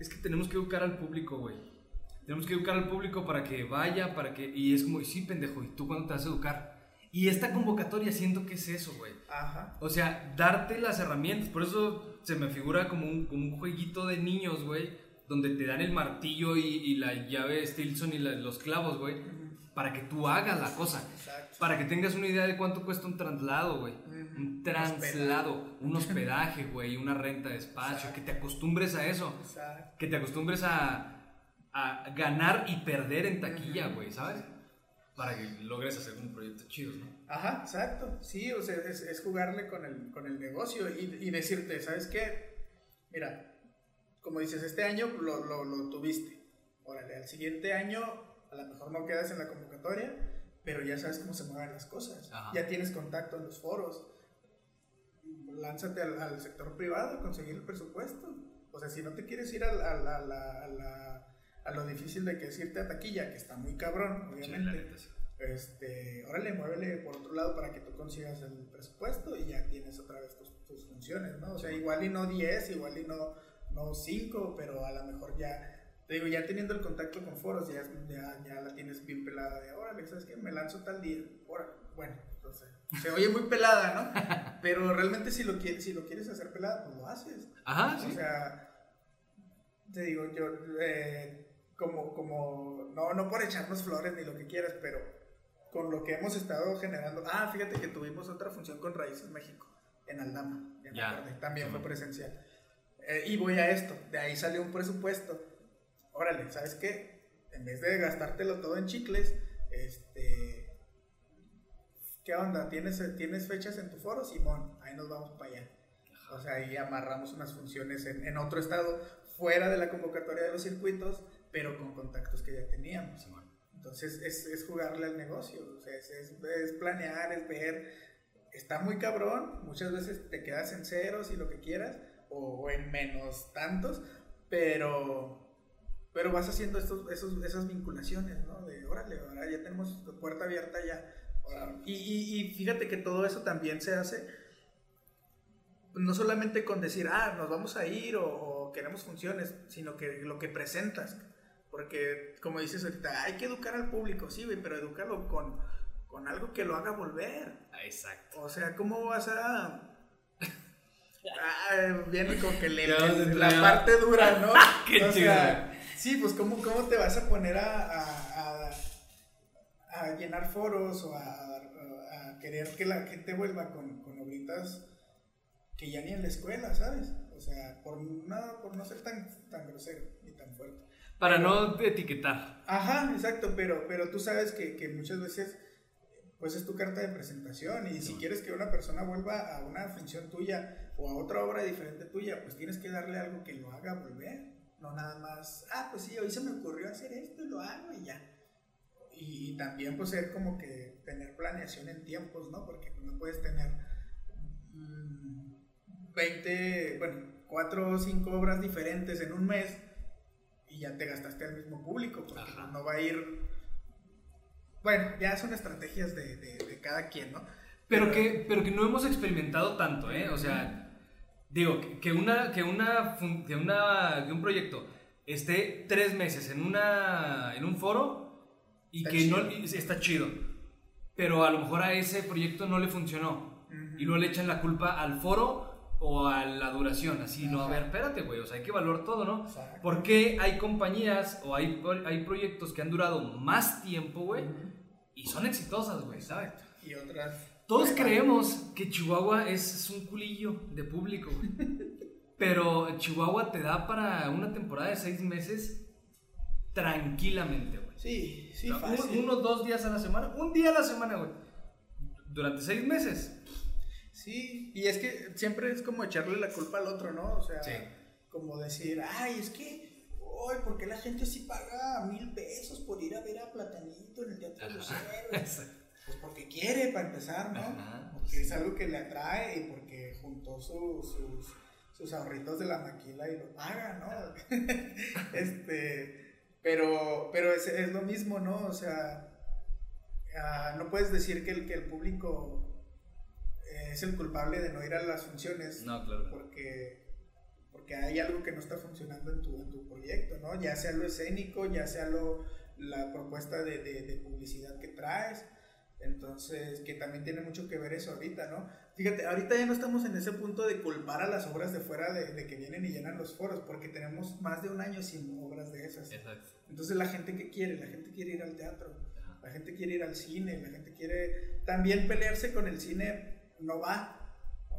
es que tenemos que educar al público, güey. Tenemos que educar al público para que vaya, para que... Y es como, y sí, pendejo, ¿y tú cuándo te vas a educar? Y esta convocatoria siento que es eso, güey. Ajá. O sea, darte las herramientas. Por eso se me figura como un, como un jueguito de niños, güey. donde te dan el martillo y, y la llave Stilson y la- los clavos, güey, para que tú hagas la cosa. Exacto. Para que tengas una idea de cuánto cuesta un traslado, güey. Un traslado, un hospedaje, güey, una renta de espacio, que te acostumbres a eso. Exacto. Que te acostumbres a, a ganar y perder en taquilla, güey, ¿sabes? Para que logres hacer un proyecto chido, ¿no? Ajá, exacto. Sí, o sea, es, es jugarle con el, con el negocio y, y decirte, ¿sabes qué? Mira, como dices, este año lo, lo, lo tuviste. Órale, al siguiente año a lo mejor no quedas en la convocatoria, pero ya sabes cómo se mueven las cosas. Ajá. Ya tienes contacto en los foros. Lánzate al, al sector privado a conseguir el presupuesto. O sea, si no te quieres ir al- al- a, la- a la- a lo difícil de que es irte a taquilla, que está muy cabrón, la obviamente sí. este, órale, muévele por otro lado para que tú consigas el presupuesto y ya tienes otra vez tus, tus funciones, ¿no? O sea, igual y no 10, igual y no, no 5, pero a lo mejor ya, te digo, ya teniendo el contacto con foros, ya, ya, ya la tienes bien pelada de, órale, ¿sabes qué? Me lanzo tal día, órale, bueno, entonces, se oye muy pelada, ¿no? [LAUGHS] Pero realmente si lo, quieres, si lo quieres hacer pelada, pues lo haces. Ajá, sí. O sea, te digo, yo, eh, como, como, no, no por echarnos flores ni lo que quieras, pero con lo que hemos estado generando. Ah, fíjate que tuvimos otra función con Raíces México, en Aldama, ya también Sí. fue presencial. Eh, y voy a esto, de ahí salió un presupuesto. Órale, ¿sabes qué? En vez de gastártelo todo en chicles, este. ¿Qué onda? ¿Tienes, ¿Tienes fechas en tu foro? Simón, ahí nos vamos para allá. O sea, ahí amarramos unas funciones en, en otro estado, fuera de la convocatoria de los circuitos, pero con contactos que ya teníamos. Entonces es, es jugarle al negocio, o sea, es, es- es planear, es ver. Está muy cabrón, muchas veces te quedas en ceros y lo que quieras, o, o en menos tantos, pero, pero vas haciendo estos, esos, esas vinculaciones, ¿no? De órale, ahora ya tenemos la puerta abierta ya. Y, y- y fíjate que todo eso también se hace no solamente con decir, ah, nos vamos a ir o, o queremos funciones, sino que lo que presentas. Porque, como dices ahorita, hay que educar al público, sí, güey, pero edúcalo con, con algo que lo haga volver. Ah, Exacto. O sea, ¿cómo vas a...? [LAUGHS] Ah, viene con que le, la parte dura, ¿no? [LAUGHS] Qué o chido, sea, sí, pues ¿cómo, cómo te vas a poner a, a, a- a llenar foros o a, querer que la gente vuelva con, con oblitas que ya ni en la escuela, ¿sabes? O sea, por no, por no ser tan, tan grosero ni tan fuerte. Para no etiquetar. Ajá, exacto, pero, pero tú sabes que, que muchas veces pues es tu carta de presentación y si quieres que una persona vuelva a una función tuya o a otra obra diferente tuya, pues tienes que darle algo que lo haga volver, no nada más, ah, pues sí, hoy se me ocurrió hacer esto y lo hago y ya. Y, también pues ser como que tener planeación en tiempos, ¿no? Porque no puedes tener mm, 20, bueno, 4 o 5 obras diferentes en un mes y ya te gastaste al mismo público, porque Ajá. no va a ir... Bueno, ya son estrategias de, de- de cada quien, ¿no? Pero que, pero que no hemos experimentado tanto, ¿eh? O sea, digo, que- una, que, una, que, una, que un proyecto esté tres meses en, una, en un foro y Está que chido. no está chido, pero a lo mejor a ese proyecto no le funcionó y luego le echan la culpa al foro o a la duración, así, no, a ver, espérate, güey, o sea, hay que valorar todo, ¿no? Exacto. Porque hay compañías o hay, hay proyectos que han durado más tiempo, güey, y son exitosas, güey, ¿sabes? Y otras... Todos creemos que Chihuahua es, es un culillo de público. [LAUGHS] Pero Chihuahua te da para una temporada de seis meses tranquilamente, güey. Sí, sí, O sea, fácil. un- uno, dos días a la semana, un día a la semana, güey. Durante seis meses. Sí, y es que siempre es como echarle la culpa al otro, ¿no? O sea, Sí. como decir, ay, es que, hoy, ¿por qué la gente sí paga mil pesos por ir a ver a Platanito en el Teatro de los Héroes? Pues porque quiere, para empezar, ¿no? Ajá, Porque es algo que le atrae y porque juntó su- sus, sus ahorritos de la maquila y lo paga, ¿no? [LAUGHS] este, pero, pero es, es lo mismo, ¿no? O sea, ah, no puedes decir que el, que el público es el culpable de no ir a las funciones No, claro. porque, porque hay algo que no está funcionando en tu, en tu proyecto, ¿no? Ya sea lo escénico, ya sea lo, la propuesta de, de- de publicidad que traes. Entonces, que también tiene mucho que ver eso ahorita, ¿no? Fíjate, ahorita ya no estamos en ese punto de culpar a las obras de fuera de, de que vienen y llenan los foros, porque tenemos más de un año sin obras de esas. Exacto. Entonces, la gente que quiere, la gente quiere ir al teatro, la gente quiere ir al cine, la gente quiere también pelearse con el cine, no va.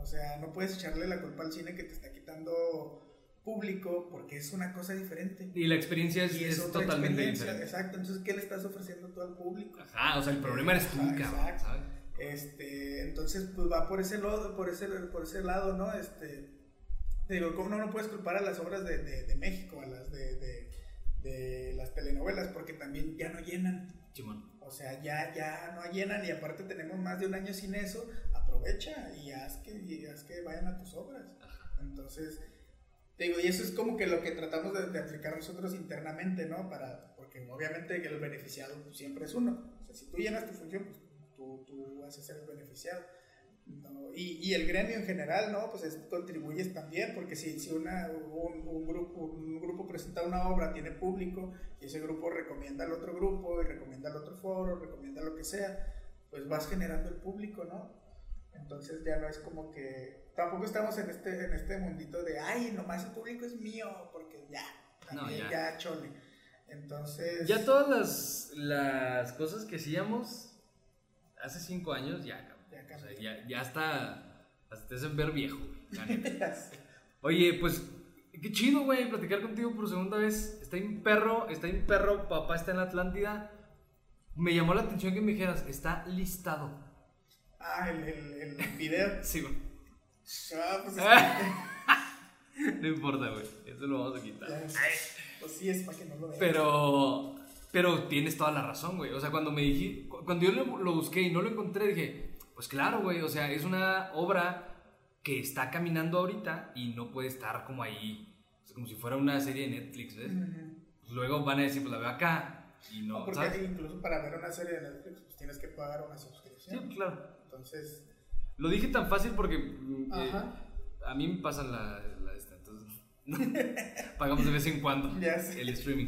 O sea, no puedes echarle la culpa al cine que te está quitando público porque es una cosa diferente. Y la experiencia es, Y es otra totalmente diferente. Exacto, entonces, ¿qué le estás ofreciendo tú al público? Ajá, o sea, el problema eres tú, Ajá, cabrón, exacto. ¿sabes? Este, entonces, pues va por ese, lado, por ese, por ese lado, ¿no? Este, te digo, ¿cómo no, no puedes culpar a las obras de, de, de México, a las de, de, de las telenovelas? Porque también ya no llenan. Chimón. O sea, ya, ya no llenan y aparte tenemos más de un año sin eso, aprovecha y haz que, y haz que vayan a tus obras. Entonces, te digo, y eso es como que lo que tratamos de, aplicar nosotros internamente, ¿no? Para, porque obviamente el beneficiado pues, siempre es uno. O sea, si tú llenas tu función, pues tú, tú vas a ser el beneficiado. Y, y el gremio en general, ¿no? Pues es- contribuyes también, porque si, si una, un, un grupo, un grupo presenta una obra, tiene público, y ese grupo recomienda al otro grupo, y recomienda al otro foro, recomienda lo que sea, pues vas generando el público, ¿no? Entonces ya no es como que, tampoco estamos en este, en este mundito de, ay, nomás el público es mío, porque ya, No, ya. ya chole. Entonces... Ya todas las, las cosas que hacíamos hace cinco años, ya. Ya O sea, ya, ya hasta, hasta te hacen ver viejo, güey. [LAUGHS] Oye, pues, qué chido, güey, platicar contigo por segunda vez. Está en perro, está en perro, papá está en la Atlántida. Me llamó la atención que me dijeras, está listado. Ah, el, el, el video. [LAUGHS] Sí, güey. Ah, pues, [LAUGHS] No importa, güey. Eso lo vamos a quitar. sé. Pues sí, es para que no lo vean. Pero, pero tienes toda la razón, güey. O sea, cuando me dije, cu- cuando yo lo, lo busqué y no lo encontré, dije, pues claro, güey. O sea, es una obra que está caminando ahorita y no puede estar como ahí, como si fuera una serie de Netflix, ¿ves? Ujú. Pues luego van a decir, pues la veo acá y no, No, porque ¿sabes? incluso para ver una serie de Netflix, pues tienes que pagar una Sí, suscripción. claro. Entonces, Lo dije tan fácil porque mm, eh, a mí me pasan la, la esta, entonces [LAUGHS] pagamos de vez en cuando [LAUGHS] el streaming.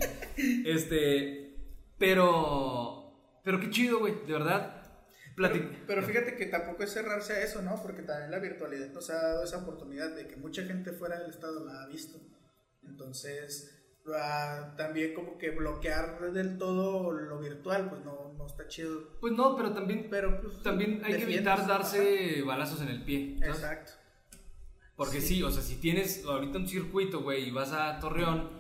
Este, pero, pero qué chido, güey, de verdad. pero, pero fíjate que tampoco es cerrarse a eso, ¿no? Porque también la virtualidad nos ha dado esa oportunidad de que mucha gente fuera del estado la ha visto. Entonces, ah, también como que bloquear del todo lo virtual, pues no, no está chido. Pues no, pero también, Pero pues, también hay que evitar ajá. darse balazos en el pie. ¿sabes? Exacto. Porque Sí. sí. o sea, si tienes ahorita un circuito, güey, y vas a Torreón,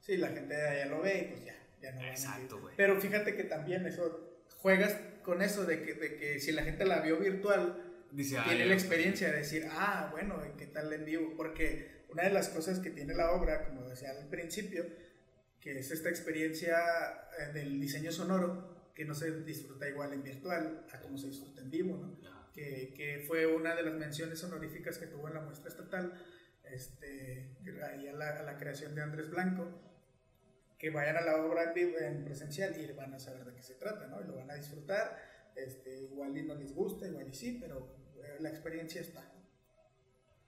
Sí, la gente de allá lo ve y pues ya, ya no a Exacto, güey. Pero fíjate que también eso, juegas con eso de que, de que si la gente la vio virtual, dice, tiene "Ay, la experiencia de decir, ah, bueno, ¿y ¿qué tal en vivo? Porque una de las cosas que tiene la obra, como decía al principio, que es esta experiencia eh, del diseño sonoro, que no se disfruta igual en virtual a como se disfruta en vivo, ¿no? que, que fue una de las menciones honoríficas que tuvo en la muestra estatal, este, ahí a la, a la creación de Andrés Blanco, que vayan a la obra en, vivo, en presencial y van a saber de qué se trata, ¿no? Y lo van a disfrutar, este, igual y no les gusta, igual y sí, pero eh, la experiencia está.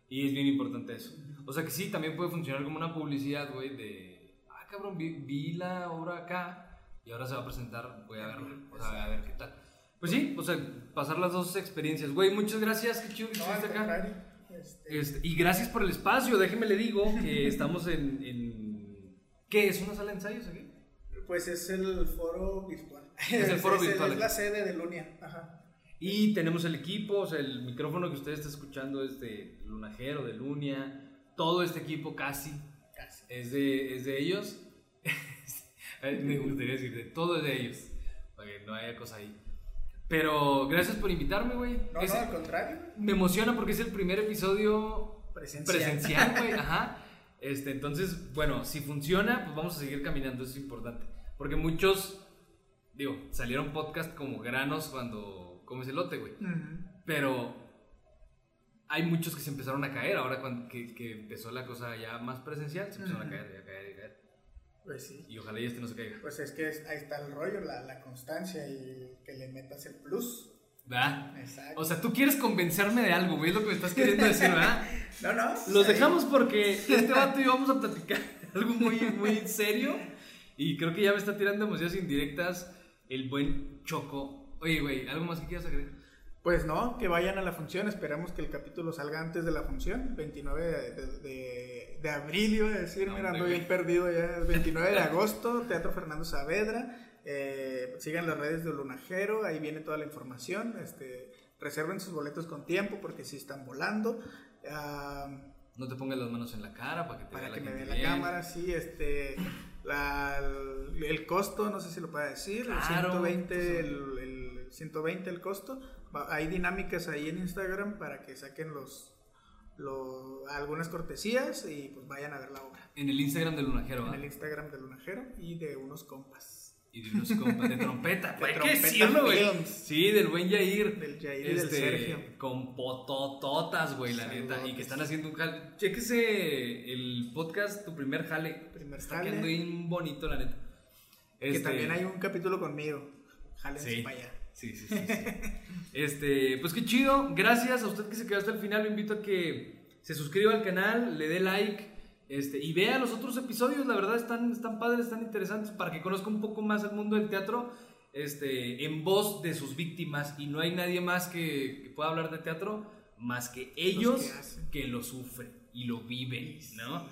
Y es bien importante eso. O sea que sí, también puede funcionar como una publicidad, güey, de, ah, cabrón, vi, vi la obra acá y ahora se va a presentar, voy a verla, o sea, a ver qué tal. Pues sí, o sea, pasar las dos experiencias. Güey, muchas gracias, qué chido que No, estuviste acá. este, Este, y gracias por el espacio, déjeme le digo que [LAUGHS] estamos en, en... ¿Qué es? ¿Una sala de ensayos aquí? pues es el foro virtual. Es el foro [LAUGHS] virtual. Es la sede de Lunia. Ajá. Y tenemos el equipo, o sea, el micrófono que usted está escuchando es de Lunajero, de Lunia, todo este equipo casi Casi. es de, es de ellos. [LAUGHS] Me gustaría decir, de todo es de ellos, para que no haya cosa ahí. Pero gracias por invitarme, güey. No, Es- no, al contrario. Me emociona porque es el primer episodio Presencial. güey, [LAUGHS] ajá. Este, entonces, bueno, si funciona, pues vamos a seguir caminando, eso es importante. Porque muchos, digo, salieron podcast como granos cuando comes elote, güey. Ujú. Pero hay muchos que se empezaron a caer ahora cuando, que, que empezó la cosa ya más presencial, se empezaron a Ujú. caer, a caer, a caer. Pues sí. Y ojalá y este no se caiga. Pues es que es- ahí está el rollo, la, la constancia y que le metas el plus. ¿Verdad? Exacto. O sea, tú quieres convencerme de algo, güey, es lo que me estás queriendo decir, ¿verdad? [LAUGHS] no, no. Los ahí- dejamos porque este vato y vamos a platicar [LAUGHS] algo muy, muy serio. Y creo que ya me está tirando demasiadas indirectas el buen Choco. Oye, güey, ¿algo más que quieras agregar? Pues no, que vayan a la función. Esperamos que el capítulo salga antes de la función. 29 de, de- de- de abril, iba a decir. No, Mira, ando bien perdido ya. [LAUGHS] 29 de agosto, Teatro Fernando Saavedra. Eh, sigan las redes de Lunajero, ahí viene toda la información. Este, reserven sus boletos con tiempo porque sí están volando. Ah, No te pongas las manos en la cara para que te para vea que la me vea la cámara, sí, este, la- el, el costo, no sé si lo pueda decir, Claro, el 120, pues, el, el 120 el costo, hay dinámicas ahí en Instagram para que saquen los, lo- algunas cortesías y pues vayan a ver la obra. En el Instagram del Lunajero, En el Instagram de Lunajero y de unos compas. Y de unos compas de trompeta. [LAUGHS] De Hay que Trompeta decirlo, güey. Films. Sí, del buen Yair. Del Yair y del Este, Sergio. Con potototas, güey, la neta. Y que están haciendo un jale. Chéquese el podcast, tu primer jale. Primer Está jale. quedando bien bonito, la neta. Que Este, también hay un capítulo conmigo. Jálense Sí. para allá. Sí, sí, sí. sí. este, pues qué chido. Gracias a usted que se quedó hasta el final. Lo invito a que se suscriba al canal, le dé like este, y vea los otros episodios. La verdad están, están padres, están interesantes para que conozca un poco más el mundo del teatro este, en voz de sus víctimas. Y no hay nadie más que, que pueda hablar de teatro más que ellos que lo sufren y lo viven, ¿no?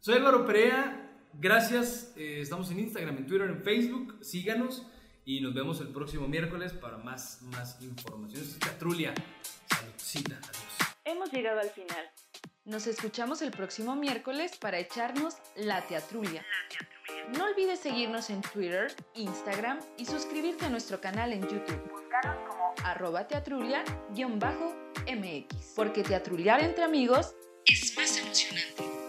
Soy Álvaro Perea. Gracias. eh, estamos en Instagram, en Twitter, en Facebook. Síganos. Y nos vemos el próximo miércoles para más, más información. Esto es Teatrulia. Saludcita. Adiós. Hemos llegado al final. Nos escuchamos el próximo miércoles para echarnos la teatrulia. No olvides seguirnos en Twitter, Instagram y suscribirte a nuestro canal en YouTube. Búscanos como arroba teatrulia-mx. Porque teatruliar entre amigos es más emocionante.